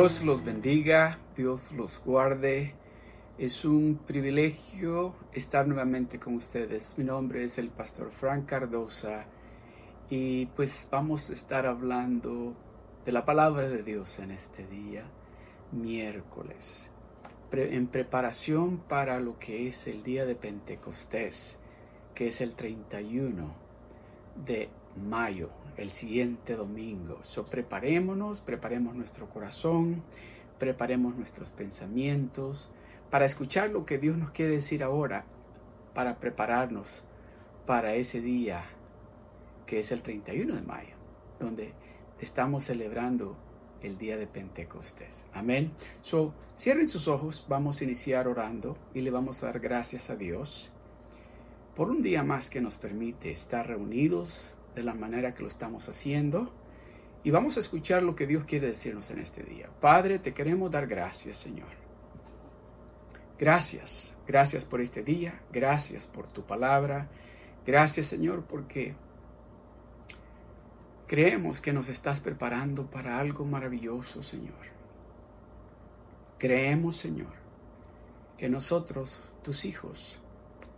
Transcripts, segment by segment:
Dios los bendiga, Dios los guarde. Es un privilegio estar nuevamente con ustedes. Mi nombre es el pastor Frank Cardosa y pues vamos a estar hablando de la palabra de Dios en este día, miércoles, en preparación para lo que es el día de Pentecostés, que es el 31 de mayo, el siguiente domingo. So preparémonos, preparemos nuestro corazón, preparemos nuestros pensamientos para escuchar lo que Dios nos quiere decir ahora, para prepararnos para ese día que es el 31 de mayo, donde estamos celebrando el día de Pentecostés. Amén. So, cierren sus ojos, vamos a iniciar orando y le vamos a dar gracias a Dios por un día más que nos permite estar reunidos de la manera que lo estamos haciendo. Y vamos a escuchar lo que Dios quiere decirnos en este día. Padre, te queremos dar gracias, Señor. Gracias, gracias por este día, gracias por tu palabra. Gracias, Señor, porque creemos que nos estás preparando para algo maravilloso, Señor. Creemos, Señor, que nosotros, tus hijos,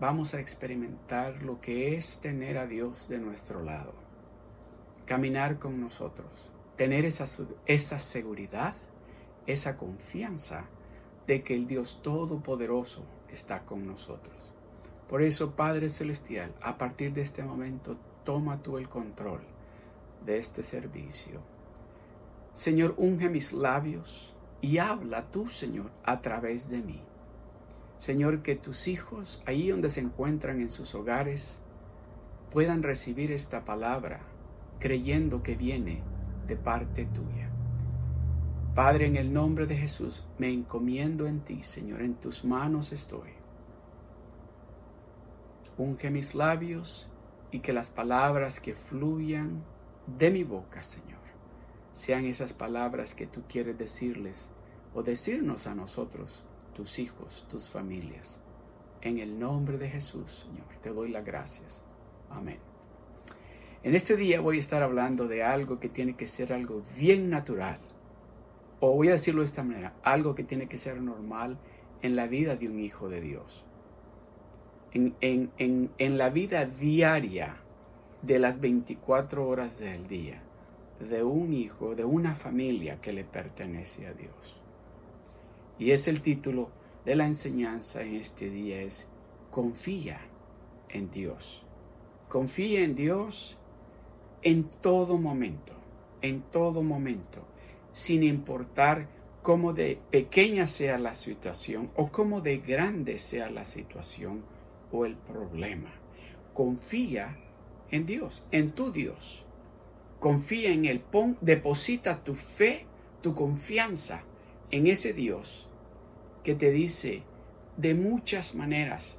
vamos a experimentar lo que es tener a Dios de nuestro lado, caminar con nosotros, tener esa, esa seguridad, esa confianza de que el Dios Todopoderoso está con nosotros. Por eso, Padre Celestial, a partir de este momento, toma tú el control de este servicio. Señor, unge mis labios y habla tú, Señor, a través de mí. Señor, que tus hijos, ahí donde se encuentran en sus hogares, puedan recibir esta palabra creyendo que viene de parte tuya. Padre, en el nombre de Jesús, me encomiendo en ti, Señor, en tus manos estoy. Unge mis labios y que las palabras que fluyan de mi boca, Señor, sean esas palabras que tú quieres decirles o decirnos a nosotros tus hijos, tus familias. En el nombre de Jesús, Señor, te doy las gracias. Amén. En este día voy a estar hablando de algo que tiene que ser algo bien natural. O voy a decirlo de esta manera, algo que tiene que ser normal en la vida de un hijo de Dios. En, en la vida diaria de las 24 horas del día de un hijo, de una familia que le pertenece a Dios. Y es el título de la enseñanza en este día es confía en Dios. Confía en Dios en todo momento, en todo momento, sin importar cómo de pequeña sea la situación o cómo de grande sea la situación o el problema. Confía en Dios, en tu Dios. Confía en Él, pon, deposita tu fe, tu confianza en ese Dios que te dice de muchas maneras,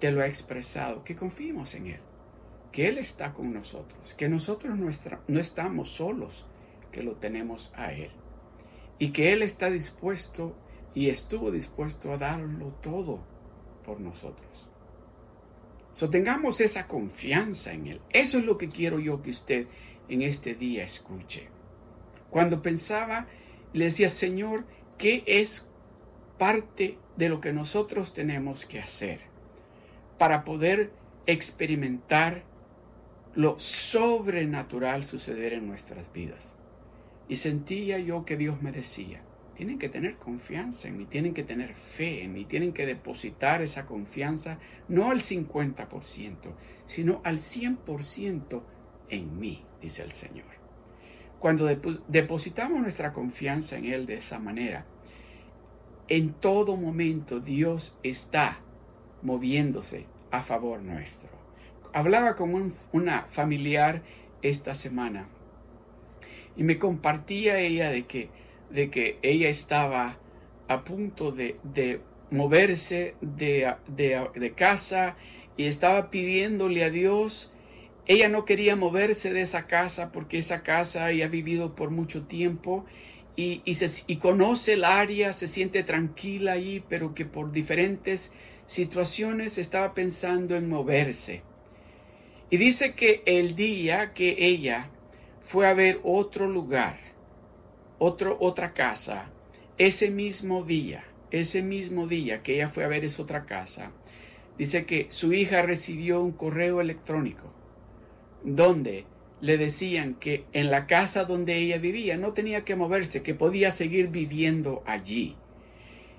te lo ha expresado, que confiemos en Él, que Él está con nosotros, que nosotros no estamos solos, que lo tenemos a Él, y que Él está dispuesto y estuvo dispuesto a darlo todo por nosotros. So, tengamos esa confianza en Él. Eso es lo que quiero yo que usted en este día escuche. Cuando pensaba, le decía, Señor, ¿qué es parte de lo que nosotros tenemos que hacer para poder experimentar lo sobrenatural suceder en nuestras vidas. Y sentía yo que Dios me decía, tienen que tener confianza en mí, tienen que tener fe en mí, tienen que depositar esa confianza no al 50%, sino al 100% en mí, dice el Señor. Cuando depositamos nuestra confianza en Él de esa manera, en todo momento Dios está moviéndose a favor nuestro. Hablaba con una familiar esta semana y me compartía ella de que, de que ella estaba a punto de, moverse de, de casa y estaba pidiéndole a Dios. Ella no quería moverse de esa casa porque esa casa ella ha vivido por mucho tiempo y, y conoce el área, se siente tranquila ahí, pero que por diferentes situaciones estaba pensando en moverse. Y dice que el día que ella fue a ver otro lugar, otro, otra casa, ese mismo día, ese mismo día que ella fue a ver esa otra casa, dice que su hija recibió un correo electrónico donde le decían que en la casa donde ella vivía no tenía que moverse, que podía seguir viviendo allí.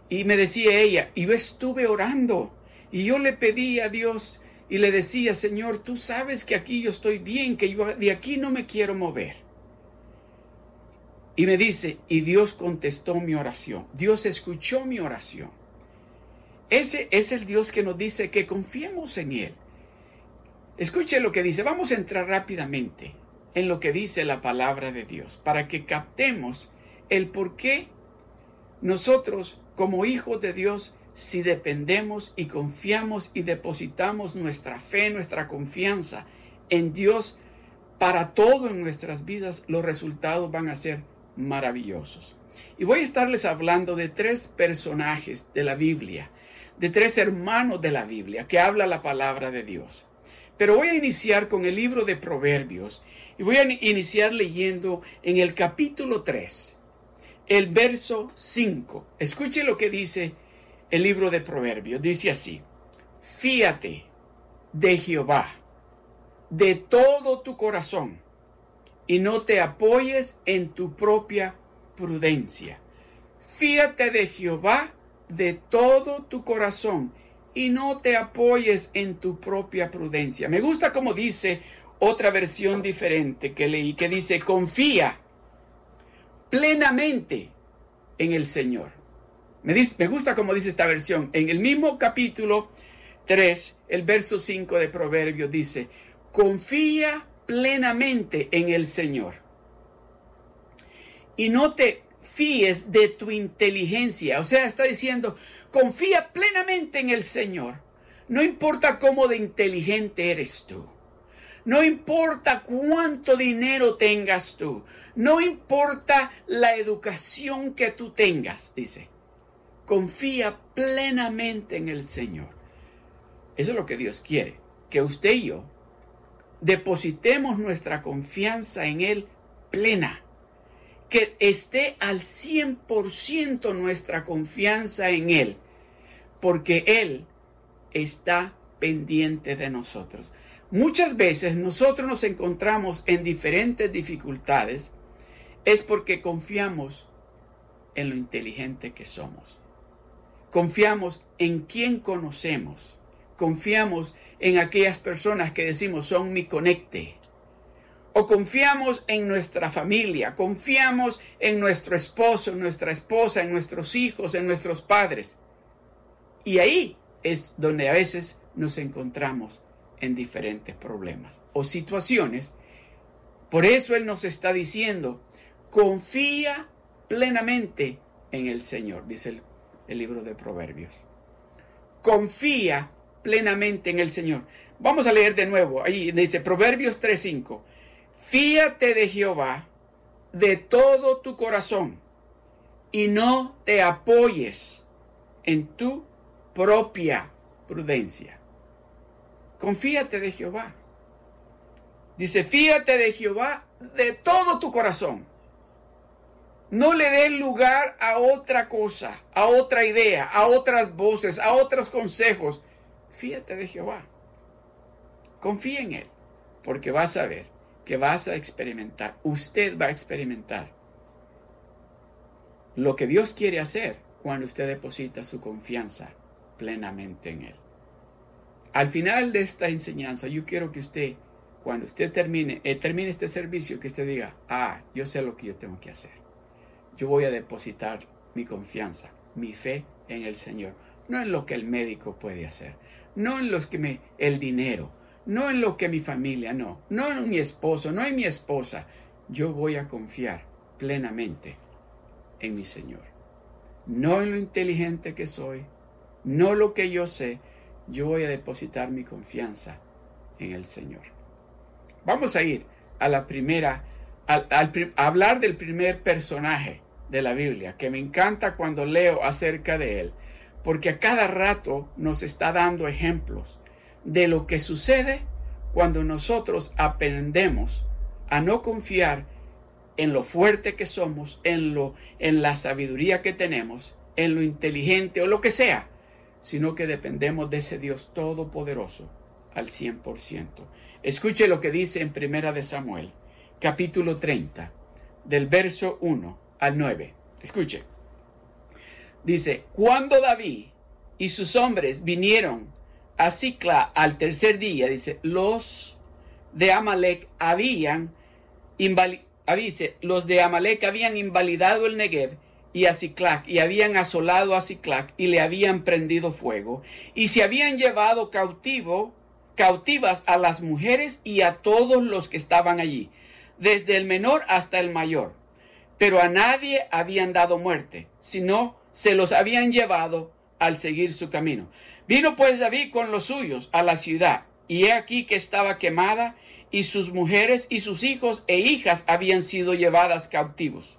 Y me decía ella, y yo estuve orando, y yo le pedí a Dios y le decía, Señor, tú sabes que aquí yo estoy bien, que yo de aquí no me quiero mover. Y me dice, y Dios contestó mi oración, Dios escuchó mi oración. Ese es el Dios que nos dice que confiemos en Él. Escuche lo que dice, vamos a entrar rápidamente en lo que dice la palabra de Dios, para que captemos el por qué nosotros como hijos de Dios, si dependemos y confiamos y depositamos nuestra fe, nuestra confianza en Dios para todo en nuestras vidas, los resultados van a ser maravillosos. Y voy a estarles hablando de tres personajes de la Biblia, de tres hermanos de la Biblia que habla la palabra de Dios. Pero voy a iniciar con el libro de Proverbios y voy a iniciar leyendo en el capítulo 3, el verso 5. Escuche lo que dice el libro de Proverbios. Dice así, fíate de Jehová de todo tu corazón y no te apoyes en tu propia prudencia. Fíate de Jehová de todo tu corazón y no te apoyes en tu propia prudencia. Me gusta como dice otra versión diferente que leí, que dice, confía plenamente en el Señor. Me, me gusta como dice esta versión. En el mismo capítulo 3, el verso 5 de Proverbios dice, confía plenamente en el Señor. Y no te fíes de tu inteligencia. O sea, está diciendo, confía plenamente en el Señor. No importa cómo de inteligente eres tú. No importa cuánto dinero tengas tú. No importa la educación que tú tengas, dice. Confía plenamente en el Señor. Eso es lo que Dios quiere, que usted y yo depositemos nuestra confianza en Él plena. Que esté al 100% nuestra confianza en Él, porque Él está pendiente de nosotros. Muchas veces nosotros nos encontramos en diferentes dificultades es porque confiamos en lo inteligente que somos. Confiamos en quien conocemos. Confiamos en aquellas personas que decimos son mi conecte. O confiamos en nuestra familia, confiamos en nuestro esposo, en nuestra esposa, en nuestros hijos, en nuestros padres. Y ahí es donde a veces nos encontramos en diferentes problemas o situaciones. Por eso Él nos está diciendo, confía plenamente en el Señor, dice el, libro de Proverbios. Confía plenamente en el Señor. Vamos a leer de nuevo. Ahí dice Proverbios 3:5. Fíate de Jehová de todo tu corazón y no te apoyes en tu propia prudencia. Confíate de Jehová. Dice, fíate de Jehová de todo tu corazón. No le des lugar a otra cosa, a otra idea, a otras voces, a otros consejos. Fíate de Jehová. Confía en Él, porque vas a ver que vas a experimentar, usted va a experimentar lo que Dios quiere hacer cuando usted deposita su confianza plenamente en Él. Al final de esta enseñanza, yo quiero que usted, cuando usted termine, eh, termine este servicio, que usted diga, ah, yo sé lo que yo tengo que hacer. Yo voy a depositar mi confianza, mi fe en el Señor, no en lo que el médico puede hacer, no en los que me, el dinero, no en lo que mi familia, no, no en mi esposo, no en mi esposa. Yo voy a confiar plenamente en mi Señor. No en lo inteligente que soy, no lo que yo sé, yo voy a depositar mi confianza en el Señor. Vamos a ir a la primera, a, hablar del primer personaje de la Biblia, que me encanta cuando leo acerca de él, porque a cada rato nos está dando ejemplos de lo que sucede cuando nosotros aprendemos a no confiar en lo fuerte que somos, en, lo, en la sabiduría que tenemos, en lo inteligente o lo que sea, sino que dependemos de ese Dios todopoderoso al 100%. Escuche lo que dice en Primera de Samuel, capítulo 30, del verso 1 al 9. Escuche. Dice, cuando David y sus hombres vinieron a Cicla al tercer día, dice, los de Amalek habían dice, los de Amalek habían invalidado el Negev y a Ciclac y habían asolado a Ciclac y le habían prendido fuego y se habían llevado cautivo cautivas a las mujeres y a todos los que estaban allí, desde el menor hasta el mayor. Pero a nadie habían dado muerte, sino se los habían llevado al seguir su camino. Vino pues David con los suyos a la ciudad, y he aquí que estaba quemada, y sus mujeres y sus hijos e hijas habían sido llevadas cautivos.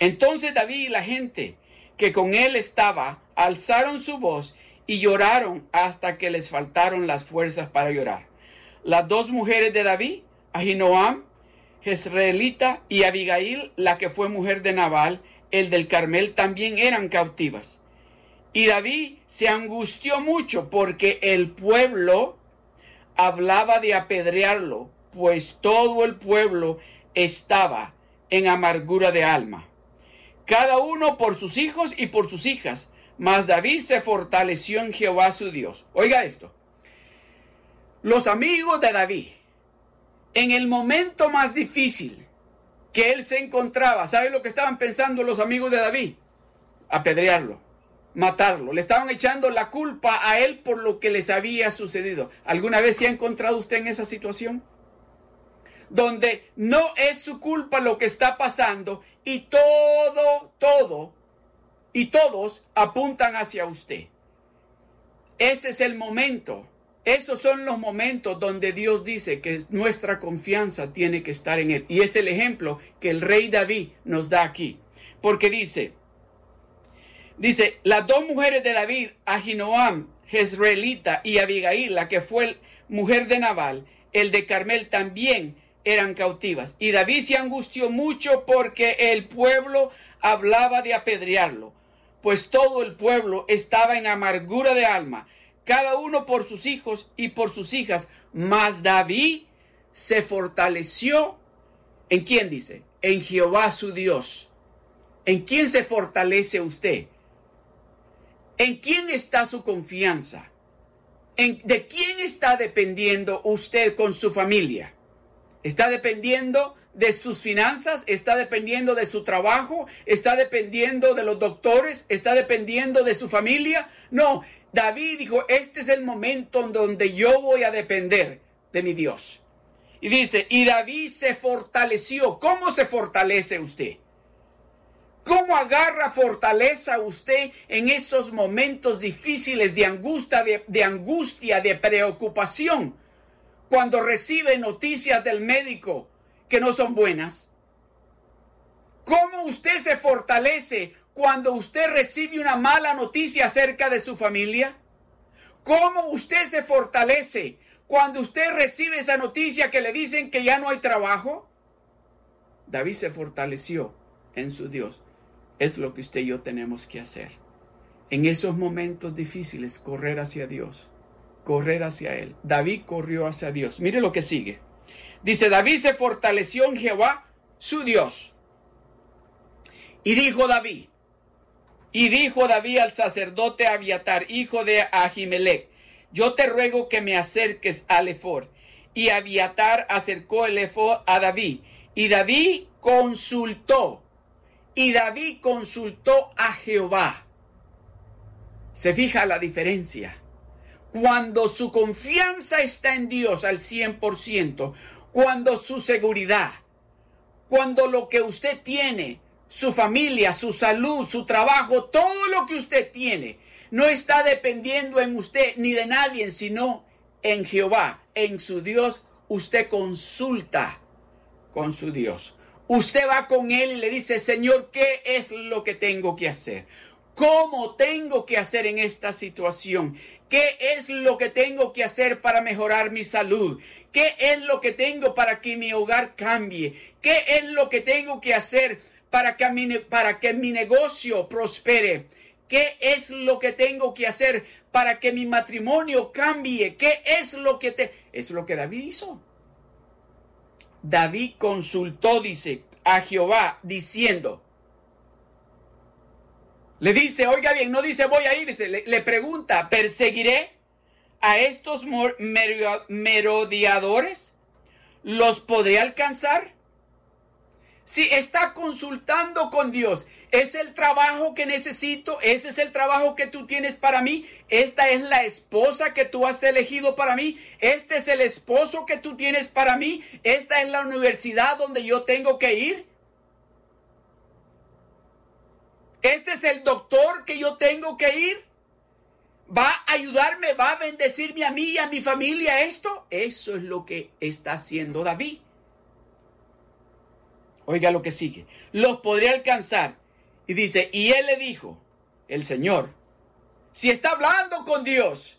Entonces David y la gente que con él estaba alzaron su voz y lloraron hasta que les faltaron las fuerzas para llorar. Las dos mujeres de David, Ahinoam, Jezreelita y Abigail, la que fue mujer de Nabal, el del Carmel, también eran cautivas. Y David se angustió mucho porque el pueblo hablaba de apedrearlo, pues todo el pueblo estaba en amargura de alma, cada uno por sus hijos y por sus hijas, mas David se fortaleció en Jehová su Dios. Oiga esto. Los amigos de David, en el momento más difícil que él se encontraba, ¿sabe lo que estaban pensando los amigos de David? Apedrearlo, matarlo. Le estaban echando la culpa a él por lo que les había sucedido. ¿Alguna vez se ha encontrado usted en esa situación? Donde no es su culpa lo que está pasando y todo, todo y todos apuntan hacia usted. Ese es el momento. Esos son los momentos donde Dios dice que nuestra confianza tiene que estar en Él. Y es el ejemplo que el rey David nos da aquí. Porque dice, dice, las dos mujeres de David, Ahinoam, Jezreelita y Abigail, la que fue mujer de Nabal, el de Carmel también eran cautivas. Y David se angustió mucho porque el pueblo hablaba de apedrearlo pues todo el pueblo estaba en amargura de alma, cada uno por sus hijos y por sus hijas. Mas David se fortaleció. ¿En quién dice? En Jehová su Dios. ¿En quién se fortalece usted? ¿En quién está su confianza? ¿En, ¿De quién está dependiendo usted con su familia? ¿Está dependiendo de sus finanzas, está dependiendo de su trabajo, está dependiendo de los doctores, está dependiendo de su familia. No, David dijo, este es el momento en donde yo voy a depender de mi Dios. Y dice, y David se fortaleció. ¿Cómo se fortalece usted? ¿Cómo agarra fortaleza usted en esos momentos difíciles de angustia, de, de angustia, de preocupación? Cuando recibe noticias del médico, que no son buenas? ¿Cómo usted se fortalece cuando usted recibe una mala noticia acerca de su familia? ¿Cómo usted se fortalece cuando usted recibe esa noticia que le dicen que ya no hay trabajo? David se fortaleció en su Dios. Es lo que usted y yo tenemos que hacer. En esos momentos difíciles, correr hacia Dios, correr hacia Él. David corrió hacia Dios. Mire lo que sigue. Dice, David se fortaleció en Jehová, su Dios. Y dijo David, y dijo David al sacerdote Abiatar, hijo de Ahimelech, yo te ruego que me acerques al Efor. Y Abiatar acercó el Efor a David. Y David consultó. Y David consultó a Jehová. Se fija la diferencia. Cuando su confianza está en Dios al 100%, cuando su seguridad, cuando lo que usted tiene, su familia, su salud, su trabajo, todo lo que usted tiene, no está dependiendo en usted ni de nadie, sino en Jehová, en su Dios, usted consulta con su Dios. Usted va con él y le dice, Señor, ¿qué es lo que tengo que hacer? ¿Cómo tengo que hacer en esta situación? ¿Qué es lo que tengo que hacer para mejorar mi salud? ¿Qué es lo que tengo para que mi hogar cambie? ¿Qué es lo que tengo que hacer para que mi, negocio prospere? ¿Qué es lo que tengo que hacer para que mi matrimonio cambie? ¿Qué es lo que te... Es lo que David hizo. David consultó, dice, a Jehová diciendo, le dice, oiga bien, no dice voy a ir, le, le pregunta, ¿perseguiré a estos merodeadores? ¿Los podré alcanzar? Si está consultando con Dios, ¿es el trabajo que necesito? ¿Ese es el trabajo que tú tienes para mí? ¿Esta es la esposa que tú has elegido para mí? ¿Este es el esposo que tú tienes para mí? ¿Esta es la universidad donde yo tengo que ir? Este es el doctor que yo tengo que ir. ¿Va a ayudarme? ¿Va a bendecirme a mí y a mi familia esto? Eso es lo que está haciendo David. Oiga lo que sigue. Los podría alcanzar. Y dice, y él le dijo, el Señor, si está hablando con Dios,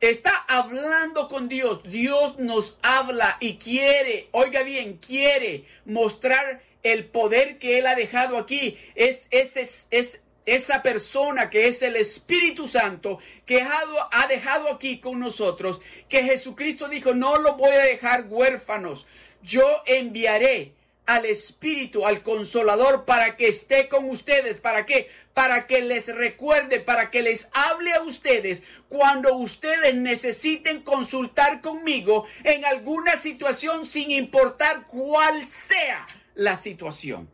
está hablando con Dios, Dios nos habla y quiere, oiga bien, quiere mostrar el poder que Él ha dejado aquí. Es, es, es, esa persona que es el Espíritu Santo que ha dejado aquí con nosotros, que Jesucristo dijo, no lo voy a dejar huérfanos, yo enviaré al Espíritu, al Consolador, para que esté con ustedes. ¿Para qué? Para que les recuerde, para que les hable a ustedes cuando ustedes necesiten consultar conmigo en alguna situación sin importar cuál sea la situación.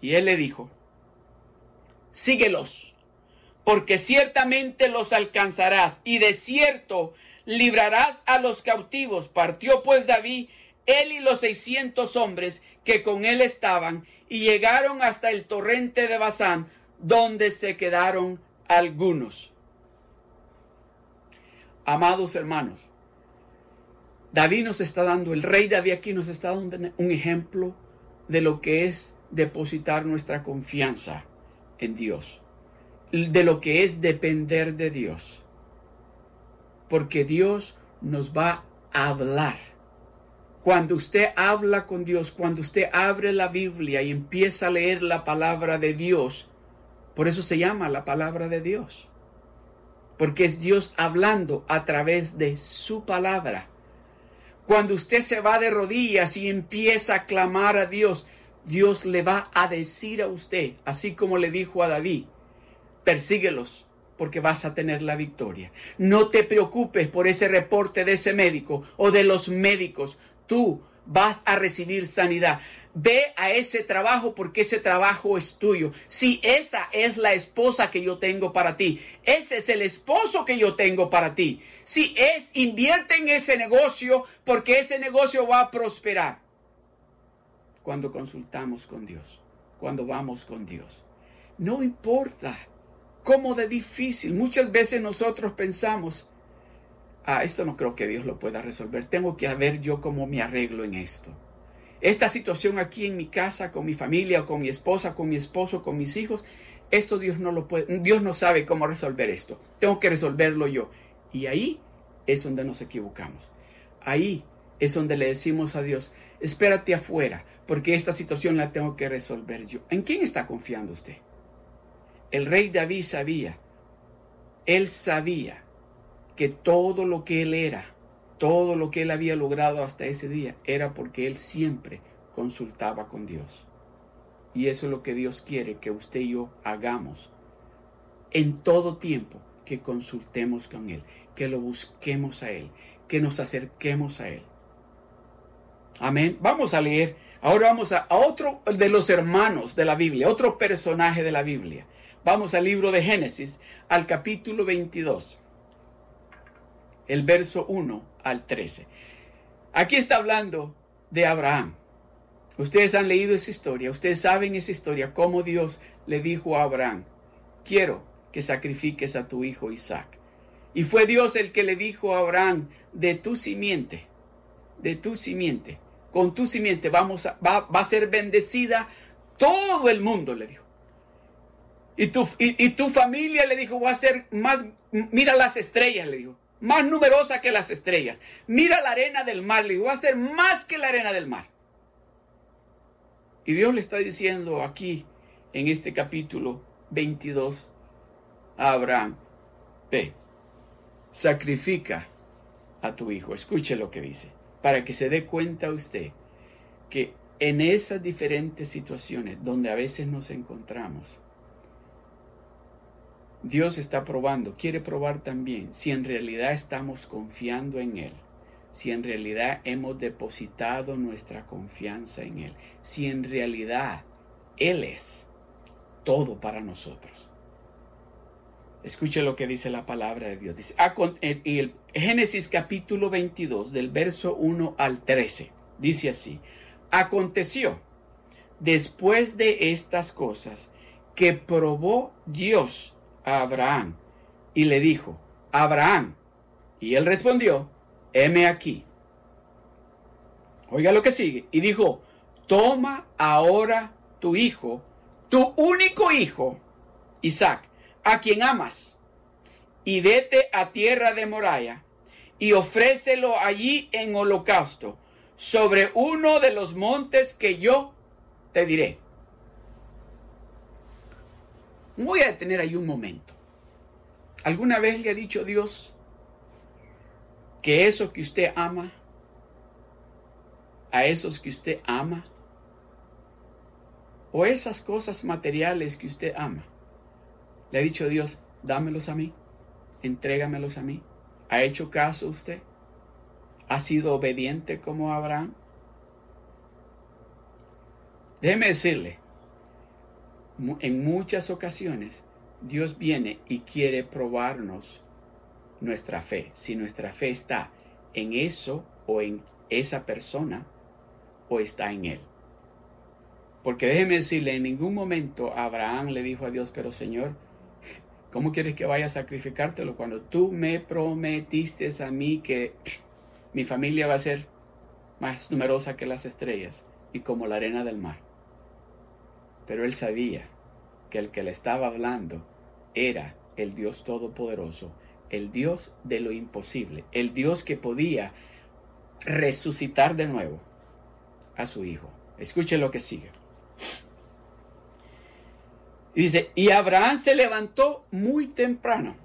Y él le dijo, síguelos, porque ciertamente los alcanzarás y de cierto librarás a los cautivos. Partió pues David, él y los seiscientos hombres que con él estaban, y llegaron hasta el torrente de Bazán, donde se quedaron algunos. Amados hermanos, David nos está dando, el rey David aquí nos está dando un ejemplo de lo que es depositar nuestra confianza en Dios, de lo que es depender de Dios. Porque Dios nos va a hablar. Cuando usted habla con Dios, cuando usted abre la Biblia y empieza a leer la palabra de Dios, por eso se llama la palabra de Dios. Porque es Dios hablando a través de su palabra. Cuando usted se va de rodillas y empieza a clamar a Dios, Dios le va a decir a usted, así como le dijo a David, persíguelos porque vas a tener la victoria. No te preocupes por ese reporte de ese médico o de los médicos. Tú vas a recibir sanidad. Ve a ese trabajo porque ese trabajo es tuyo. Si esa es la esposa que yo tengo para ti, ese es el esposo que yo tengo para ti. Si es, invierte en ese negocio porque ese negocio va a prosperar. Cuando consultamos con Dios, cuando vamos con Dios. No importa cómo de difícil. Muchas veces nosotros pensamos, ah, esto no creo que Dios lo pueda resolver. Tengo que ver yo cómo me arreglo en esto esta situación aquí en mi casa, con mi familia, con mi esposa, con mi esposo, con mis hijos, esto Dios no lo puede, Dios no sabe cómo resolver esto. Tengo que resolverlo yo. Y ahí es donde nos equivocamos. Ahí es donde le decimos a Dios, espérate afuera, porque esta situación la tengo que resolver yo. ¿En quién está confiando usted? El rey David sabía, él sabía que todo lo que él era, todo lo que él había logrado hasta ese día era porque él siempre consultaba con Dios. Y eso es lo que Dios quiere que usted y yo hagamos en todo tiempo, que consultemos con Él, que lo busquemos a Él, que nos acerquemos a Él. Amén. Vamos a leer. Ahora vamos a, a, otro de los hermanos de la Biblia, otro personaje de la Biblia. Vamos al libro de Génesis, al capítulo 22 el verso 1 al 13. Aquí está hablando de Abraham. Ustedes han leído esa historia, ustedes saben esa historia, cómo Dios le dijo a Abraham, quiero que sacrifiques a tu hijo Isaac. Y fue Dios el que le dijo a Abraham, de tu simiente, de tu simiente, con tu simiente vamos va, va a ser bendecida todo el mundo, le dijo. Y tu, y, tu familia le dijo, voy a ser más, mira las estrellas, le dijo, más numerosa que las estrellas. Mira la arena del mar, le dijo, voy a ser más que la arena del mar. Y Dios le está diciendo aquí, en este capítulo 22, a Abraham, ve, sacrifica a tu hijo. Escuche lo que dice, para que se dé cuenta usted que en esas diferentes situaciones donde a veces nos encontramos, Dios está probando, quiere probar también si en realidad estamos confiando en Él, si en realidad hemos depositado nuestra confianza en Él, si en realidad Él es todo para nosotros. Escuche lo que dice la palabra de Dios. Dice, el Génesis capítulo 22, del verso 1 al 13, dice así, aconteció después de estas cosas que probó Dios Abraham y le dijo, Abraham, y él respondió, heme aquí. Oiga lo que sigue, y dijo, toma ahora tu hijo, tu único hijo, Isaac, a quien amas, y vete a tierra de Moraya, y ofrécelo allí en holocausto, sobre uno de los montes que yo te diré. Voy a detener ahí un momento. ¿Alguna vez le ha dicho Dios que eso que usted ama, a esos que usted ama, o esas cosas materiales que usted ama, le ha dicho Dios, dámelos a mí, entrégamelos a mí? ¿Ha hecho caso usted? ¿Ha sido obediente como Abraham? Déjeme decirle, en muchas ocasiones Dios viene y quiere probarnos nuestra fe. Si nuestra fe está en eso o en esa persona o está en Él. Porque déjeme decirle, en ningún momento Abraham le dijo a Dios, pero Señor, ¿cómo quieres que vaya a sacrificártelo cuando tú me prometiste a mí que mi familia va a ser más numerosa que las estrellas y como la arena del mar? Pero él sabía que el que le estaba hablando era el Dios Todopoderoso, el Dios de lo imposible, el Dios que podía resucitar de nuevo a su hijo. Escuche lo que sigue. Dice, y Abraham se levantó muy temprano.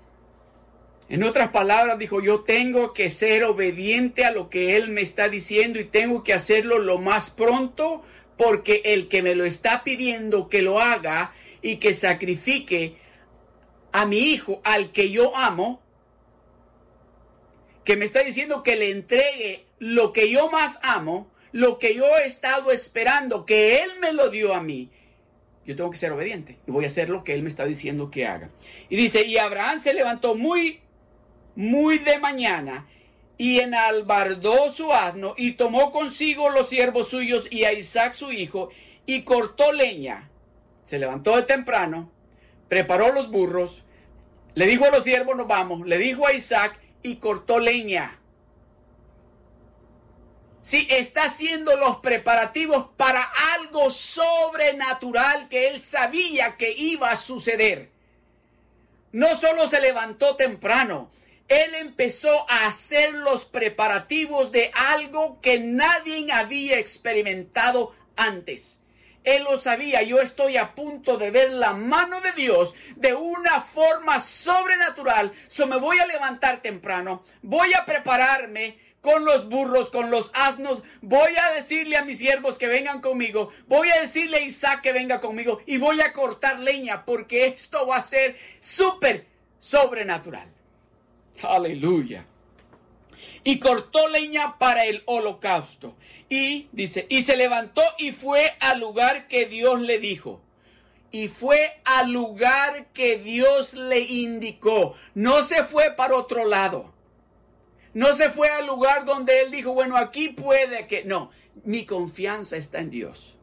En otras palabras, dijo, yo tengo que ser obediente a lo que él me está diciendo y tengo que hacerlo lo más pronto porque el que me lo está pidiendo que lo haga y que sacrifique a mi hijo, al que yo amo, que me está diciendo que le entregue lo que yo más amo, lo que yo he estado esperando, que él me lo dio a mí. Yo tengo que ser obediente y voy a hacer lo que él me está diciendo que haga. Y dice, y Abraham se levantó muy, muy de mañana y enalbardó su asno y tomó consigo los siervos suyos y a Isaac su hijo y cortó leña. Se levantó de temprano, preparó los burros, le dijo a los siervos nos vamos, le dijo a Isaac y cortó leña. Si está haciendo los preparativos para algo sobrenatural que él sabía que iba a suceder. No solo se levantó temprano, él empezó a hacer los preparativos de algo que nadie había experimentado antes. Él lo sabía, yo estoy a punto de ver la mano de Dios de una forma sobrenatural. So me voy a levantar temprano, voy a prepararme con los burros, con los asnos. Voy a decirle a mis siervos que vengan conmigo. Voy a decirle a Isaac que venga conmigo. Y voy a cortar leña porque esto va a ser súper sobrenatural. Aleluya. Y cortó leña para el holocausto. Y dice, y se levantó y fue al lugar que Dios le dijo. Y fue al lugar que Dios le indicó. No se fue para otro lado. No se fue al lugar donde él dijo, bueno, aquí puede que... No, mi confianza está en Dios.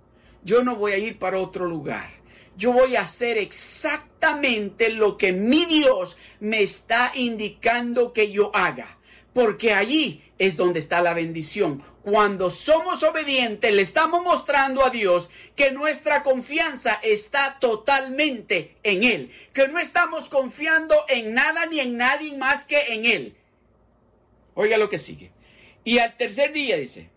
Yo no voy a ir para otro lugar yo voy a hacer exactamente lo que mi Dios me está indicando que yo haga. porque allí es donde está la bendición. Cuando somos obedientes, le estamos mostrando a Dios que nuestra confianza está totalmente en Él, que no estamos confiando en nada ni en nadie más que en Él. Oiga lo que sigue. Y al tercer día dice,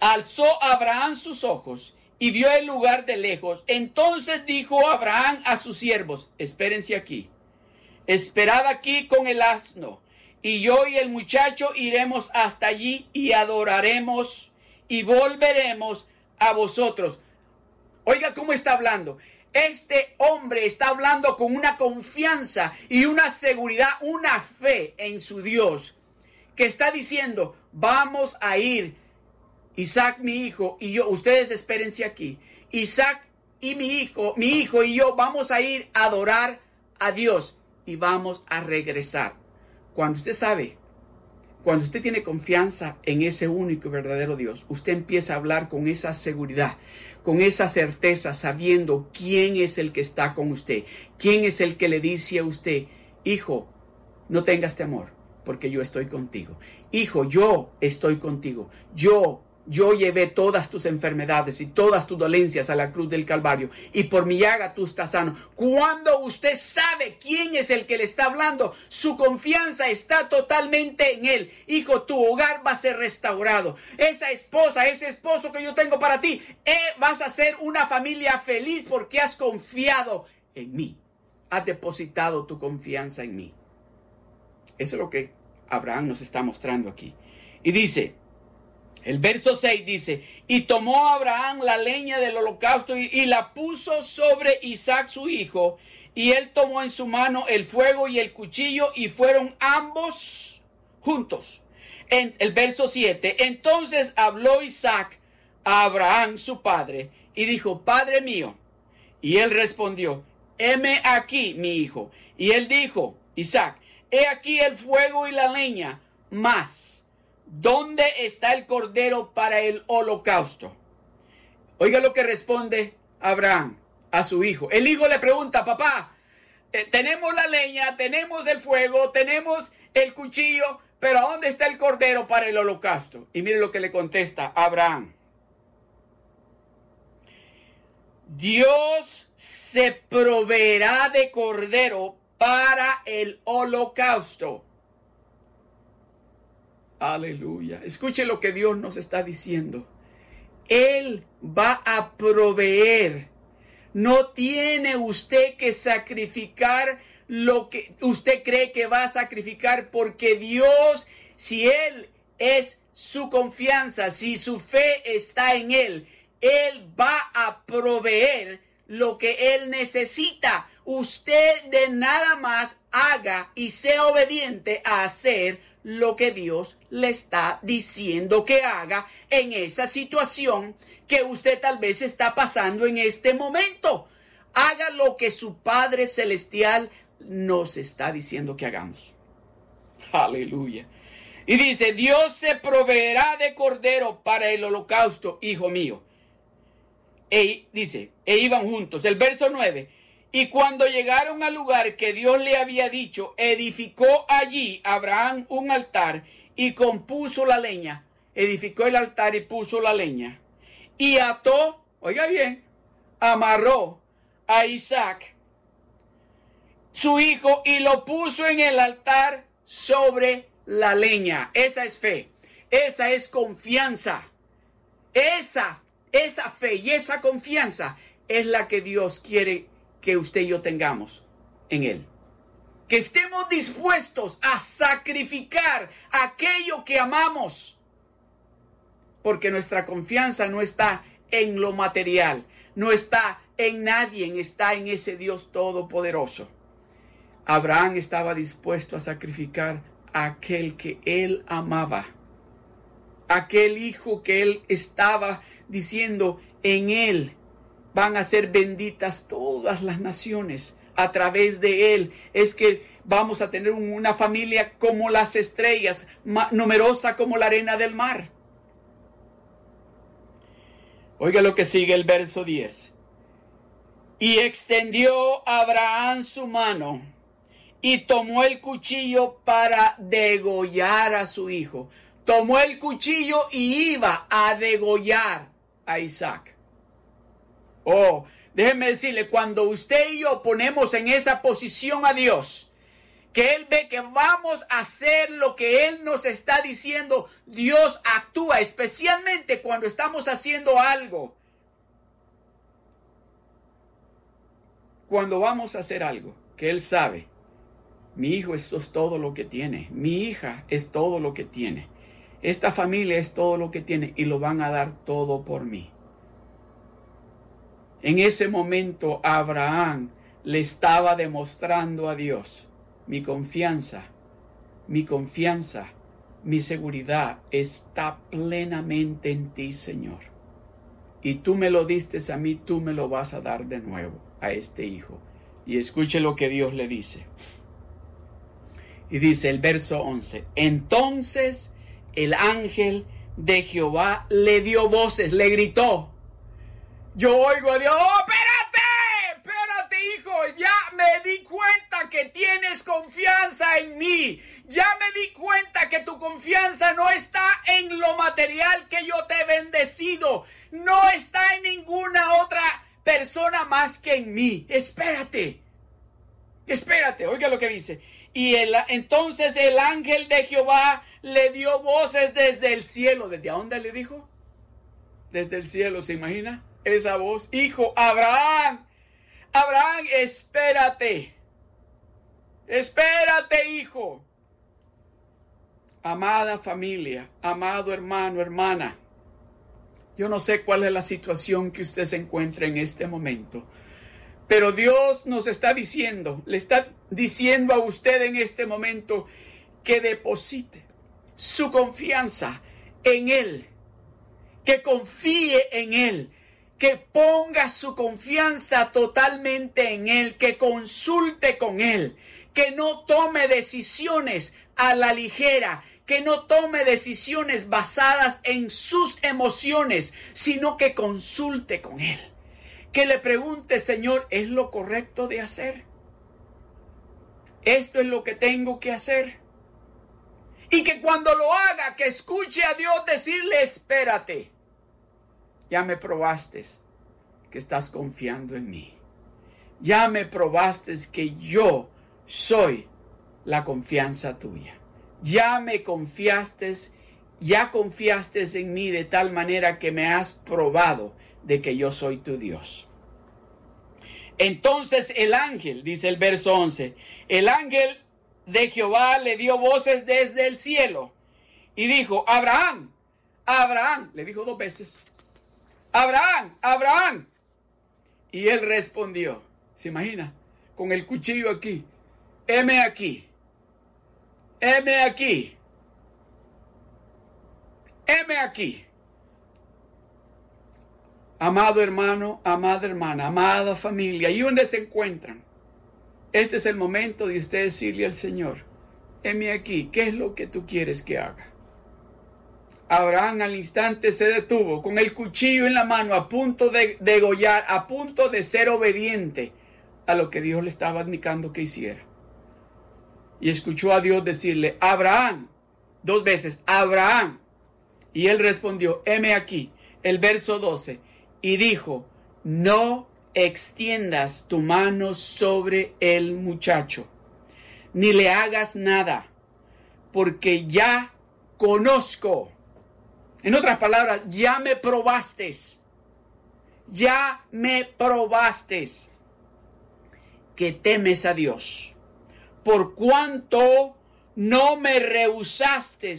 alzó Abraham sus ojos y vio el lugar de lejos. Entonces dijo Abraham a sus siervos, espérense aquí, esperad aquí con el asno y yo y el muchacho iremos hasta allí y adoraremos y volveremos a vosotros. Oiga cómo está hablando. Este hombre está hablando con una confianza y una seguridad, una fe en su Dios, que está diciendo, vamos a ir, Isaac mi hijo y yo, ustedes espérense aquí, Isaac y mi hijo, mi hijo y yo vamos a ir a adorar a Dios y vamos a regresar. Cuando usted sabe, cuando usted tiene confianza en ese único y verdadero Dios, usted empieza a hablar con esa seguridad, con esa certeza, sabiendo quién es el que está con usted, quién es el que le dice a usted, hijo, no tengas temor, porque yo estoy contigo. Hijo, yo estoy contigo. Yo yo llevé todas tus enfermedades y todas tus dolencias a la cruz del Calvario y por mi llaga tú sano. Cuando usted sabe quién es el que le está hablando, su confianza está totalmente en él. Hijo, tu hogar va a ser restaurado. Esa esposa, ese esposo que yo tengo para ti, eh, vas a ser una familia feliz porque has confiado en mí. Has depositado tu confianza en mí. Eso es lo que Abraham nos está mostrando aquí. Y dice, el verso 6 dice, y tomó Abraham la leña del holocausto y, la puso sobre Isaac su hijo, y él tomó en su mano el fuego y el cuchillo, y fueron ambos juntos. En el verso 7, entonces habló Isaac a Abraham su padre, y dijo, Padre mío. Y él respondió, heme aquí, mi hijo. Y él dijo, Isaac, he aquí el fuego y la leña, más ¿Dónde está el cordero para el holocausto? Oiga lo que responde Abraham a su hijo. El hijo le pregunta, papá, eh, tenemos la leña, tenemos el fuego, tenemos el cuchillo, pero ¿dónde está el cordero para el holocausto? Y mire lo que le contesta Abraham. Dios se proveerá de cordero para el holocausto. Aleluya. Escuche lo que Dios nos está diciendo. Él va a proveer. No tiene usted que sacrificar lo que usted cree que va a sacrificar porque Dios, si Él es su confianza, si su fe está en Él, Él va a proveer lo que Él necesita. Usted de nada más haga y sea obediente a hacer lo que Dios le está diciendo que haga en esa situación que usted tal vez está pasando en este momento. Haga lo que su Padre Celestial nos está diciendo que hagamos. Aleluya. Y dice, Dios se proveerá de cordero para el holocausto, hijo mío. E, dice, e iban juntos. El verso 9. Y cuando llegaron al lugar que Dios le había dicho, edificó allí Abraham un altar y compuso la leña. Edificó el altar y puso la leña. Y ató, oiga bien, amarró a Isaac, su hijo, y lo puso en el altar sobre la leña. Esa es fe. Esa es confianza. Esa, esa fe y esa confianza es la que Dios quiere que usted y yo tengamos en Él. Que estemos dispuestos a sacrificar aquello que amamos. Porque nuestra confianza no está en lo material, no está en nadie, está en ese Dios todopoderoso. Abraham estaba dispuesto a sacrificar a aquel que él amaba, aquel hijo que él estaba diciendo en él van a ser benditas todas las naciones a través de él. Es que vamos a tener una familia como las estrellas, numerosa como la arena del mar. Oiga lo que sigue el verso 10. Y extendió Abraham su mano y tomó el cuchillo para degollar a su hijo. Tomó el cuchillo y iba a degollar a Isaac. Oh, déjeme decirle, cuando usted y yo ponemos en esa posición a Dios, que Él ve que vamos a hacer lo que Él nos está diciendo, Dios actúa, especialmente cuando estamos haciendo algo. Cuando vamos a hacer algo que Él sabe, mi hijo es todo lo que tiene, mi hija es todo lo que tiene, esta familia es todo lo que tiene y lo van a dar todo por mí. En ese momento Abraham le estaba demostrando a Dios mi confianza, mi confianza, mi seguridad está plenamente en ti, Señor. Y tú me lo diste a mí, tú me lo vas a dar de nuevo a este hijo. Y escuche lo que Dios le dice. Y dice el verso 11, entonces el ángel de Jehová le dio voces, le gritó. Yo oigo a Dios, ¡oh, ya me di cuenta que tienes confianza en mí. Ya me di cuenta que tu confianza no está en lo material que yo te he bendecido. No está en ninguna otra persona más que en mí. Espérate. Espérate, oiga lo que dice. Y entonces el ángel de Jehová le dio voces desde el cielo. ¿Desde dónde le dijo? Desde el cielo, ¿se imagina? Esa voz. Hijo, Abraham, Abraham, espérate. Espérate, hijo. Amada familia, amado hermano, hermana. Yo no sé cuál es la situación que usted se encuentra en este momento, pero Dios nos está diciendo, le está diciendo a usted en este momento que deposite su confianza en Él, que confíe en Él, que ponga su confianza totalmente en Él, que consulte con Él, que no tome decisiones a la ligera, que no tome decisiones basadas en sus emociones, sino que consulte con Él. Que le pregunte, Señor, ¿es lo correcto de hacer? ¿Esto es lo que tengo que hacer? Y que cuando lo haga, que escuche a Dios decirle, espérate ya me probaste que estás confiando en mí. Ya me probaste que yo soy la confianza tuya. Ya me confiaste, ya confiaste en mí de tal manera que me has probado de que yo soy tu Dios. Entonces el ángel, dice el verso 11, el ángel de Jehová le dio voces desde el cielo y dijo, Abraham, Abraham, le dijo dos veces, Abraham, Abraham. Y él respondió, ¿se imagina? Con el cuchillo aquí, heme aquí, heme aquí, heme aquí. Amado hermano, amada hermana, amada familia, y donde se encuentran, este es el momento de usted decirle al Señor, heme aquí, ¿qué es lo que tú quieres que haga? Abraham al instante se detuvo con el cuchillo en la mano a punto de degollar, a punto de ser obediente a lo que Dios le estaba indicando que hiciera. Y escuchó a Dios decirle, Abraham, dos veces, Abraham. Y él respondió, heme aquí, el verso 12, y dijo, no extiendas tu mano sobre el muchacho, ni le hagas nada, porque ya conozco en otras palabras, ya me probaste. Ya me probaste que temes a Dios. Por cuanto no me rehusaste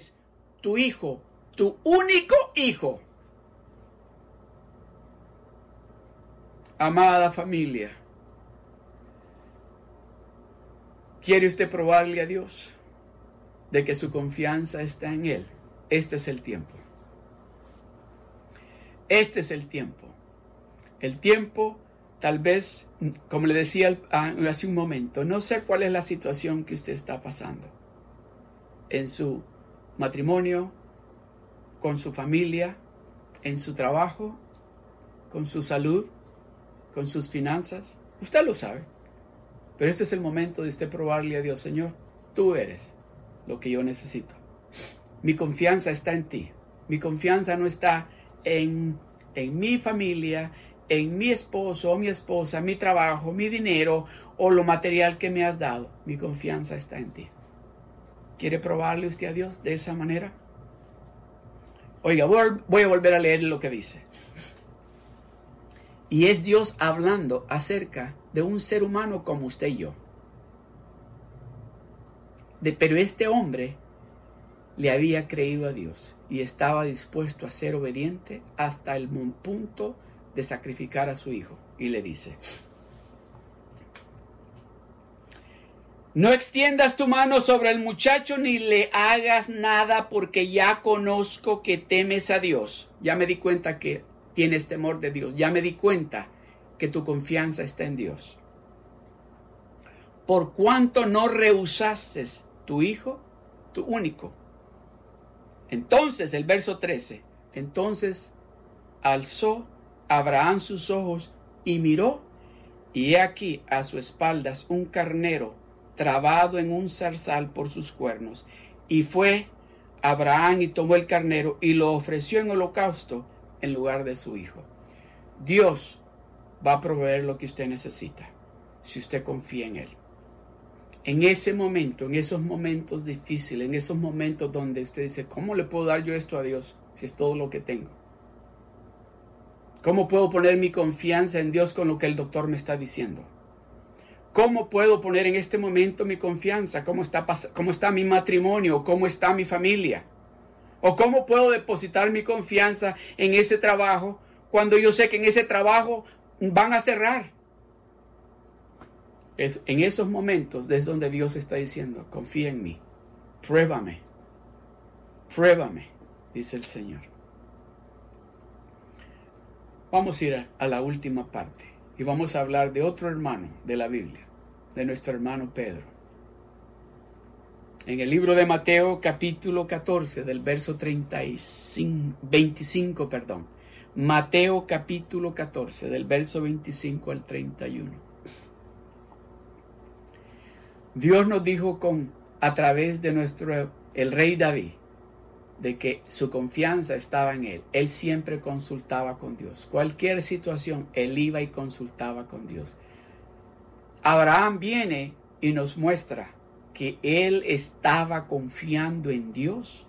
tu hijo, tu único hijo. Amada familia, ¿quiere usted probarle a Dios de que su confianza está en Él? Este es el tiempo. Este es el tiempo. El tiempo, tal vez, como le decía hace un momento, no sé cuál es la situación que usted está pasando en su matrimonio, con su familia, en su trabajo, con su salud, con sus finanzas. Usted lo sabe. Pero este es el momento de usted probarle a Dios, Señor, tú eres lo que yo necesito. Mi confianza está en ti. Mi confianza no está en, en mi familia, en mi esposo o mi esposa, mi trabajo, mi dinero o lo material que me has dado. Mi confianza está en ti. ¿Quiere probarle usted a Dios de esa manera? Oiga, voy a volver a leer lo que dice. Y es Dios hablando acerca de un ser humano como usted y yo. De, pero este hombre le había creído a Dios y estaba dispuesto a ser obediente hasta el punto de sacrificar a su hijo. Y le dice, no extiendas tu mano sobre el muchacho ni le hagas nada porque ya conozco que temes a Dios. Ya me di cuenta que tienes temor de Dios. Ya me di cuenta que tu confianza está en Dios. Por cuanto no rehusaste tu hijo, tu único. Entonces, el verso 13, entonces alzó Abraham sus ojos y miró, y he aquí a su espaldas un carnero trabado en un zarzal por sus cuernos. Y fue Abraham y tomó el carnero y lo ofreció en holocausto en lugar de su hijo. Dios va a proveer lo que usted necesita si usted confía en Él. En ese momento, en esos momentos difíciles, en esos momentos donde usted dice, ¿cómo le puedo dar yo esto a Dios si es todo lo que tengo? ¿Cómo puedo poner mi confianza en Dios con lo que el doctor me está diciendo? ¿Cómo puedo poner en este momento mi confianza? ¿Cómo está, cómo está mi matrimonio? ¿Cómo está mi familia? ¿O cómo puedo depositar mi confianza en ese trabajo cuando yo sé que en ese trabajo van a cerrar? En esos momentos es donde Dios está diciendo, confía en mí, pruébame, pruébame, dice el Señor. Vamos a ir a, la última parte y vamos a hablar de otro hermano de la Biblia, de nuestro hermano Pedro. En el libro de Mateo capítulo 14 del verso 35, 25, perdón. Mateo capítulo 14 del verso 25 al 31. Dios nos dijo con a través de nuestro el rey David de que su confianza estaba en Él. Él siempre consultaba con Dios. Cualquier situación, Él iba y consultaba con Dios. Abraham viene y nos muestra que Él estaba confiando en Dios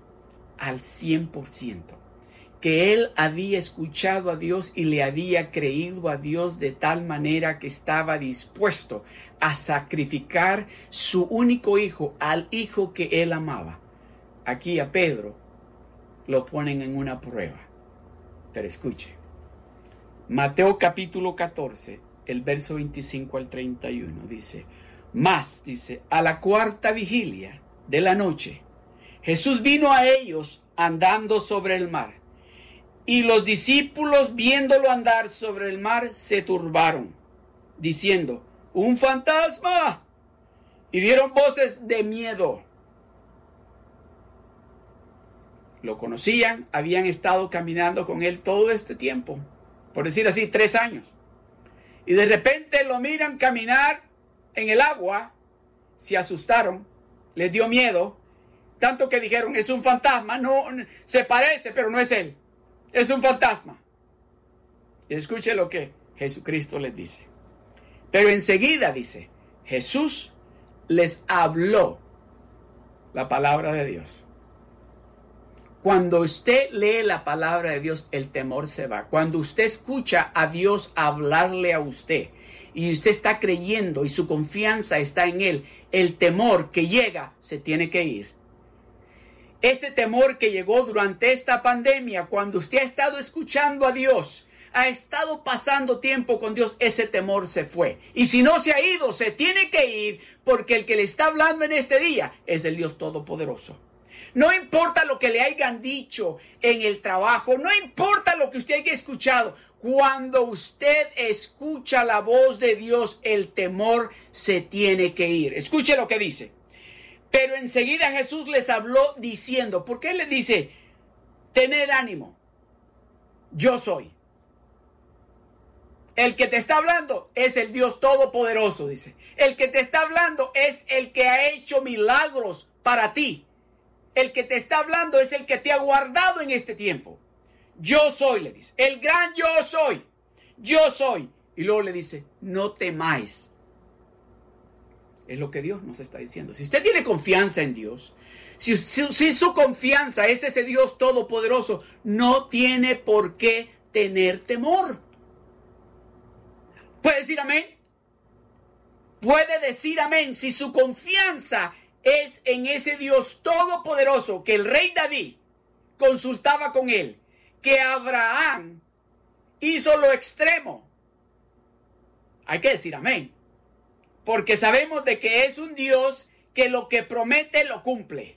al 100%, que Él había escuchado a Dios y le había creído a Dios de tal manera que estaba dispuesto a sacrificar su único hijo, al hijo que Él amaba. Aquí a Pedro lo ponen en una prueba. Pero escuche. Mateo capítulo 14, el verso 25 al 31 dice, más, dice, a la cuarta vigilia de la noche, Jesús vino a ellos andando sobre el mar. Y los discípulos, viéndolo andar sobre el mar, se turbaron, diciendo, un fantasma. Y dieron voces de miedo. lo conocían, habían estado caminando con él todo este tiempo, por decir así, tres años. Y de repente lo miran caminar en el agua, se asustaron, les dio miedo, tanto que dijeron, es un fantasma, no, se parece, pero no es él, es un fantasma. Y escuche lo que Jesucristo les dice. Pero enseguida dice, Jesús les habló la palabra de Dios. Cuando usted lee la palabra de Dios, el temor se va. Cuando usted escucha a Dios hablarle a usted y usted está creyendo y su confianza está en Él, el temor que llega se tiene que ir. Ese temor que llegó durante esta pandemia, cuando usted ha estado escuchando a Dios, ha estado pasando tiempo con Dios, ese temor se fue. Y si no se ha ido, se tiene que ir porque el que le está hablando en este día es el Dios Todopoderoso. No importa lo que le hayan dicho en el trabajo, no importa lo que usted haya escuchado. Cuando usted escucha la voz de Dios, el temor se tiene que ir. Escuche lo que dice. Pero enseguida Jesús les habló diciendo, ¿por qué le dice, tened ánimo? Yo soy. El que te está hablando es el Dios Todopoderoso, dice. El que te está hablando es el que ha hecho milagros para ti. El que te está hablando es el que te ha guardado en este tiempo. Yo soy, le dice. El gran yo soy. Yo soy. Y luego le dice, no temáis. Es lo que Dios nos está diciendo. Si usted tiene confianza en Dios, si, su confianza es ese Dios todopoderoso, no tiene por qué tener temor. ¿Puede decir amén? Puede decir amén si su confianza es en ese Dios todopoderoso que el rey David consultaba con él, que Abraham hizo lo extremo. Hay que decir amén. Porque sabemos de que es un Dios que lo que promete lo cumple.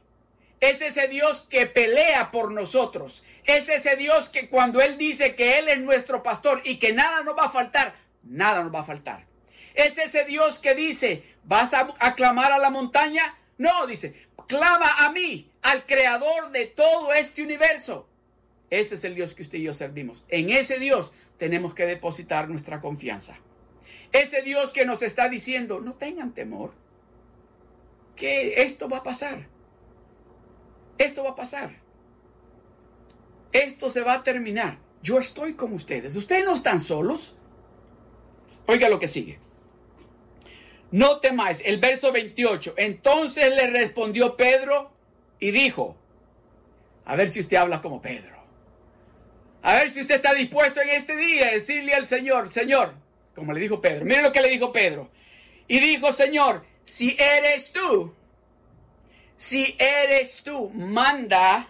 Es ese Dios que pelea por nosotros. Es ese Dios que cuando Él dice que Él es nuestro pastor y que nada nos va a faltar, nada nos va a faltar. Es ese Dios que dice, ¿vas a aclamar a la montaña? No, dice, clama a mí, al creador de todo este universo. Ese es el Dios que usted y yo servimos. En ese Dios tenemos que depositar nuestra confianza. Ese Dios que nos está diciendo, no tengan temor, que esto va a pasar. Esto va a pasar. Esto se va a terminar. Yo estoy con ustedes. Ustedes no están solos. Oiga lo que sigue. No temáis, el verso 28. Entonces le respondió Pedro y dijo, a ver si usted habla como Pedro. A ver si usted está dispuesto en este día a decirle al Señor, Señor, como le dijo Pedro. Mire lo que le dijo Pedro. Y dijo, Señor, si eres tú, si eres tú, manda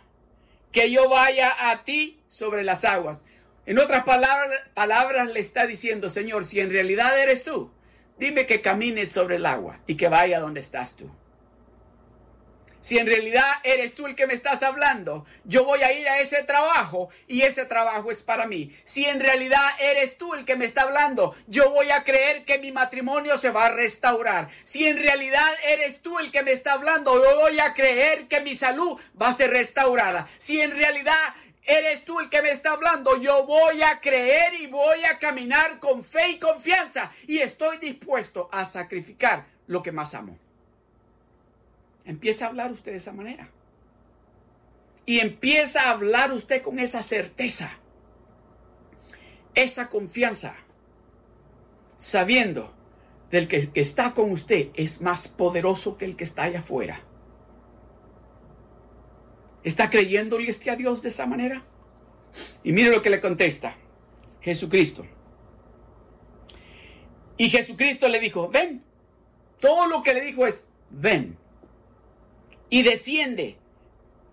que yo vaya a ti sobre las aguas. En otras palabras, palabras le está diciendo, Señor, si en realidad eres tú, dime que camines sobre el agua y que vaya donde estás tú. Si en realidad eres tú el que me estás hablando, yo voy a ir a ese trabajo y ese trabajo es para mí. Si en realidad eres tú el que me está hablando, yo voy a creer que mi matrimonio se va a restaurar. Si en realidad eres tú el que me está hablando, yo voy a creer que mi salud va a ser restaurada. Si en realidad eres tú el que me está hablando. Yo voy a creer y voy a caminar con fe y confianza. Y estoy dispuesto a sacrificar lo que más amo. Empieza a hablar usted de esa manera. Y empieza a hablar usted con esa certeza. Esa confianza. Sabiendo del que, que está con usted es más poderoso que el que está allá afuera. ¿Está creyéndole este a Dios de esa manera? Y mire lo que le contesta Jesucristo. Y Jesucristo le dijo, ven. Todo lo que le dijo es, ven. Y desciende.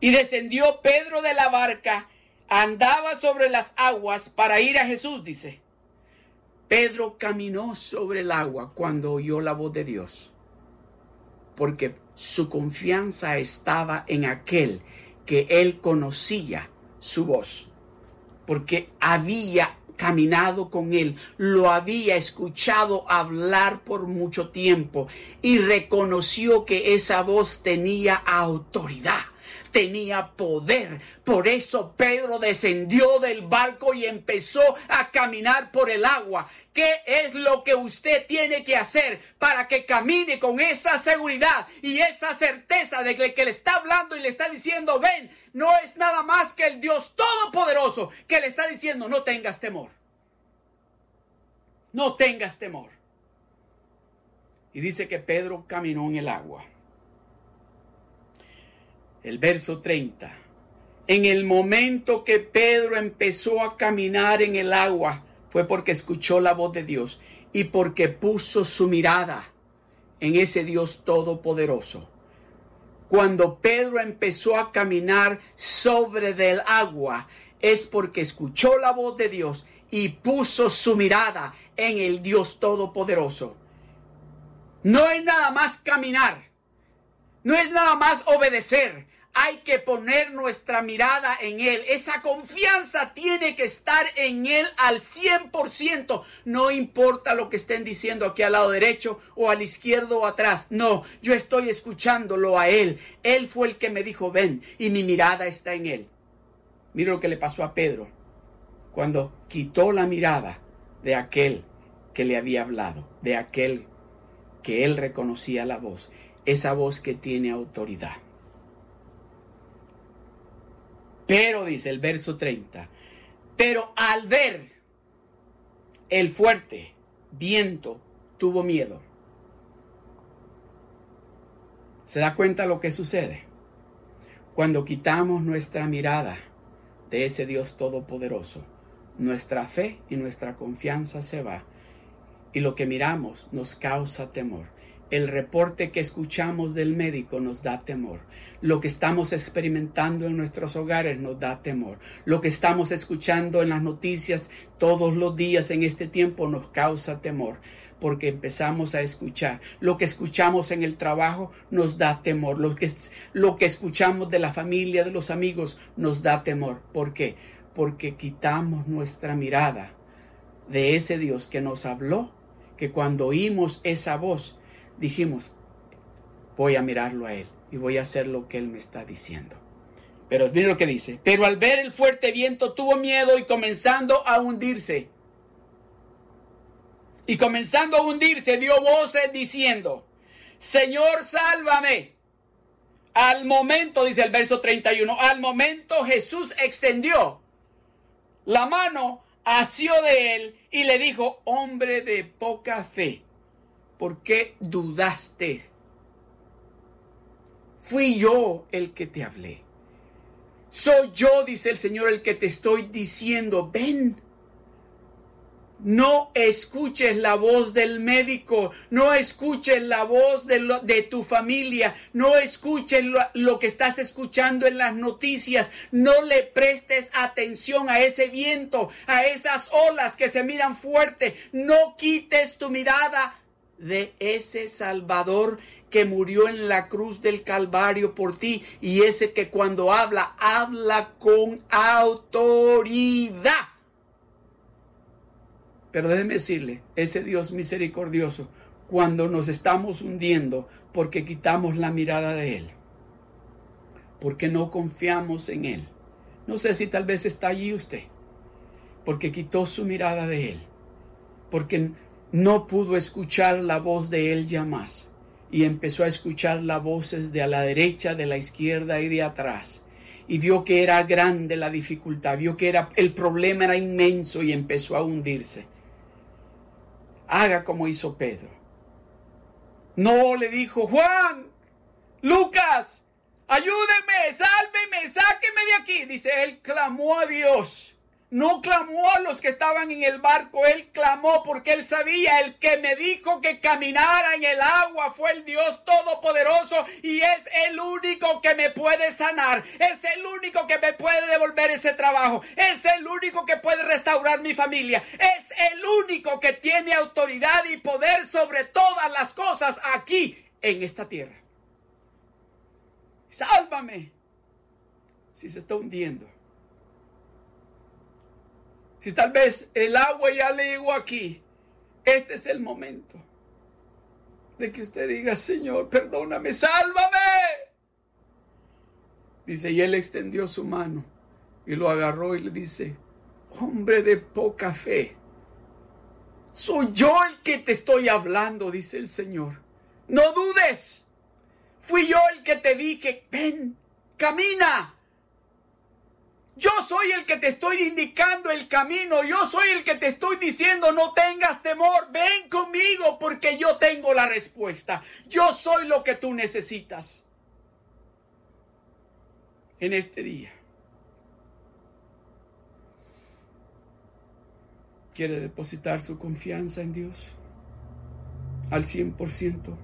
Y descendió Pedro de la barca, andaba sobre las aguas para ir a Jesús, dice. Pedro caminó sobre el agua cuando oyó la voz de Dios, porque su confianza estaba en aquel que él conocía su voz, porque había caminado con él, lo había escuchado hablar por mucho tiempo y reconoció que esa voz tenía autoridad tenía poder. Por eso Pedro descendió del barco y empezó a caminar por el agua. ¿Qué es lo que usted tiene que hacer para que camine con esa seguridad y esa certeza de que que le está hablando y le está diciendo, ven, no es nada más que el Dios Todopoderoso que le está diciendo, no tengas temor. No tengas temor. Y dice que Pedro caminó en el agua el verso 30. En el momento que Pedro empezó a caminar en el agua, fue porque escuchó la voz de Dios y porque puso su mirada en ese Dios todopoderoso. Cuando Pedro empezó a caminar sobre del agua, es porque escuchó la voz de Dios y puso su mirada en el Dios todopoderoso. No es nada más caminar, no es nada más obedecer, hay que poner nuestra mirada en Él. Esa confianza tiene que estar en Él al 100%. No importa lo que estén diciendo aquí al lado derecho o al izquierdo o atrás. No, yo estoy escuchándolo a Él. Él fue el que me dijo, ven, y mi mirada está en Él. Mira lo que le pasó a Pedro. Cuando quitó la mirada de aquel que le había hablado, de aquel que él reconocía la voz, esa voz que tiene autoridad. Pero, dice el verso 30, pero al ver el fuerte viento, tuvo miedo. ¿Se da cuenta lo que sucede? Cuando quitamos nuestra mirada de ese Dios todopoderoso, nuestra fe y nuestra confianza se va y lo que miramos nos causa temor. El reporte que escuchamos del médico nos da temor. Lo que estamos experimentando en nuestros hogares nos da temor. Lo que estamos escuchando en las noticias todos los días en este tiempo nos causa temor porque empezamos a escuchar. Lo que escuchamos en el trabajo nos da temor. Lo que, lo que escuchamos de la familia, de los amigos, nos da temor. ¿Por qué? Porque quitamos nuestra mirada de ese Dios que nos habló, que cuando oímos esa voz, dijimos, voy a mirarlo a Él y voy a hacer lo que Él me está diciendo. Pero miren lo que dice. Pero al ver el fuerte viento tuvo miedo y comenzando a hundirse. Y comenzando a hundirse dio voces diciendo, Señor, sálvame. Al momento, dice el verso 31, al momento Jesús extendió la mano, asió de él y le dijo, hombre de poca fe, ¿por qué dudaste? Fui yo el que te hablé. Soy yo, dice el Señor, el que te estoy diciendo, ven. No escuches la voz del médico, no escuches la voz de, de tu familia, no escuches lo, lo, que estás escuchando en las noticias, no le prestes atención a ese viento, a esas olas que se miran fuerte, no quites tu mirada de ese Salvador que murió en la cruz del Calvario por ti y ese que cuando habla, habla con autoridad. Pero déjeme decirle, ese Dios misericordioso, cuando nos estamos hundiendo porque quitamos la mirada de Él, porque no confiamos en Él. No sé si tal vez está allí usted, porque quitó su mirada de Él, porque no pudo escuchar la voz de Él ya más y empezó a escuchar las voces de a la derecha, de la izquierda y de atrás. Y vio que era grande la dificultad, vio que era, el problema era inmenso y empezó a hundirse haga como hizo Pedro. No le dijo, Juan, Lucas, ayúdeme, sálveme, sáqueme de aquí. Dice, él clamó a Dios. No clamó a los que estaban en el barco, él clamó porque él sabía, el que me dijo que caminara en el agua fue el Dios Todopoderoso y es el único que me puede sanar, es el único que me puede devolver ese trabajo, es el único que puede restaurar mi familia, es el único que tiene autoridad y poder sobre todas las cosas aquí en esta tierra. Sálvame si se está hundiendo si tal vez el agua ya le llegó aquí, este es el momento de que usted diga, Señor, perdóname, sálvame. Dice, y él extendió su mano y lo agarró y le dice, hombre de poca fe, soy yo el que te estoy hablando, dice el Señor. No dudes. Fui yo el que te dije, ven, camina. Yo soy el que te estoy indicando el camino. Yo soy el que te estoy diciendo no tengas temor. Ven conmigo porque yo tengo la respuesta. Yo soy lo que tú necesitas. En este día. ¿Quiere depositar su confianza en Dios? Al 100%.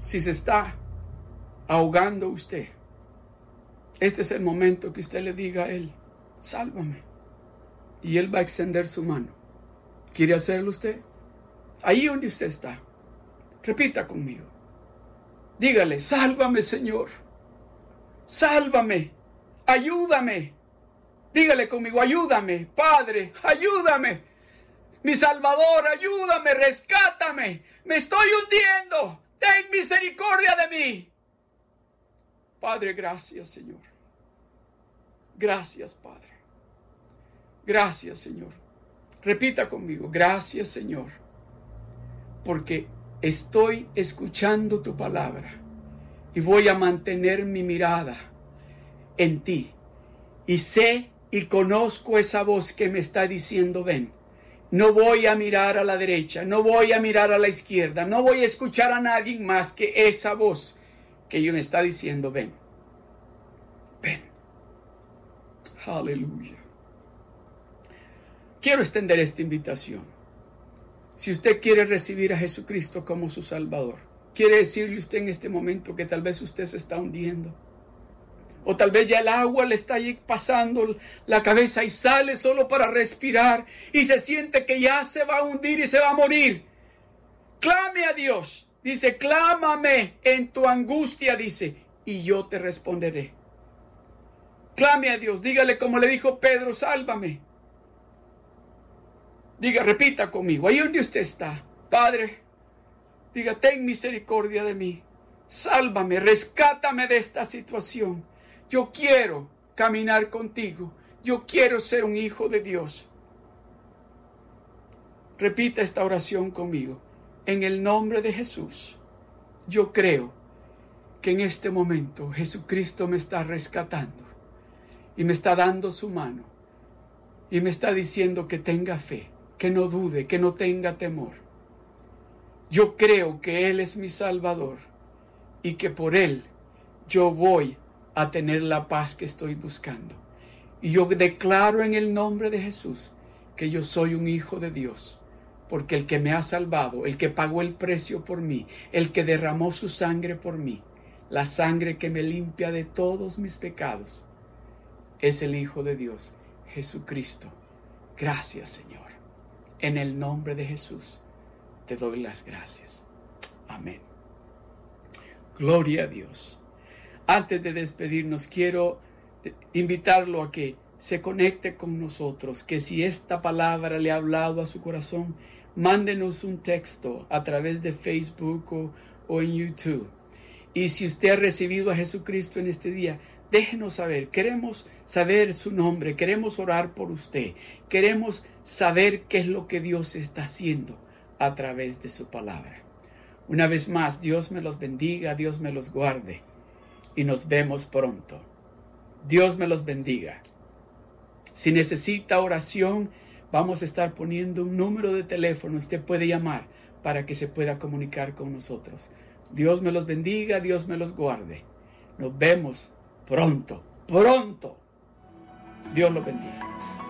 Si se está ahogando usted este es el momento que usted le diga a Él, sálvame. Y Él va a extender su mano. ¿Quiere hacerlo usted? Ahí donde usted está. Repita conmigo. Dígale, sálvame Señor. Sálvame. Ayúdame. Dígale conmigo, ayúdame. Padre, ayúdame. Mi Salvador, ayúdame, rescátame. Me estoy hundiendo. Ten misericordia de mí. Padre, gracias Señor. Gracias Padre. Gracias Señor. Repita conmigo, gracias Señor, porque estoy escuchando tu palabra y voy a mantener mi mirada en ti. Y sé y conozco esa voz que me está diciendo, ven. No voy a mirar a la derecha, no voy a mirar a la izquierda, no voy a escuchar a nadie más que esa voz que me está diciendo, ven. Ven. Aleluya. Quiero extender esta invitación. Si usted quiere recibir a Jesucristo como su Salvador, quiere decirle usted en este momento que tal vez usted se está hundiendo. O tal vez ya el agua le está pasando la cabeza y sale solo para respirar y se siente que ya se va a hundir y se va a morir. Clame a Dios. Dice, clámame en tu angustia, dice, y yo te responderé. Clame a Dios, dígale como le dijo Pedro, sálvame. Diga, repita conmigo, ahí donde usted está, Padre, diga, ten misericordia de mí, sálvame, rescátame de esta situación. Yo quiero caminar contigo, yo quiero ser un hijo de Dios. Repita esta oración conmigo. En el nombre de Jesús, yo creo que en este momento Jesucristo me está rescatando y me está dando su mano y me está diciendo que tenga fe que no dude, que no tenga temor. Yo creo que Él es mi Salvador y que por Él yo voy a tener la paz que estoy buscando. Y yo declaro en el nombre de Jesús que yo soy un hijo de Dios, porque el que me ha salvado, el que pagó el precio por mí, el que derramó su sangre por mí, la sangre que me limpia de todos mis pecados, es el Hijo de Dios, Jesucristo. Gracias, Señor. En el nombre de Jesús te doy las gracias. Amén. Gloria a Dios. Antes de despedirnos, quiero invitarlo a que se conecte con nosotros, que si esta palabra le ha hablado a su corazón, mándenos un texto a través de Facebook o, en YouTube. Y si usted ha recibido a Jesucristo en este día, déjenos saber. Queremos saber su nombre, queremos orar por usted, queremos saber qué es lo que Dios está haciendo a través de su palabra. Una vez más, Dios me los bendiga, Dios me los guarde y nos vemos pronto. Dios me los bendiga. Si necesita oración, vamos a estar poniendo un número de teléfono. Usted puede llamar para que se pueda comunicar con nosotros. Dios me los bendiga, Dios me los guarde. Nos vemos pronto, pronto. Dios los bendiga.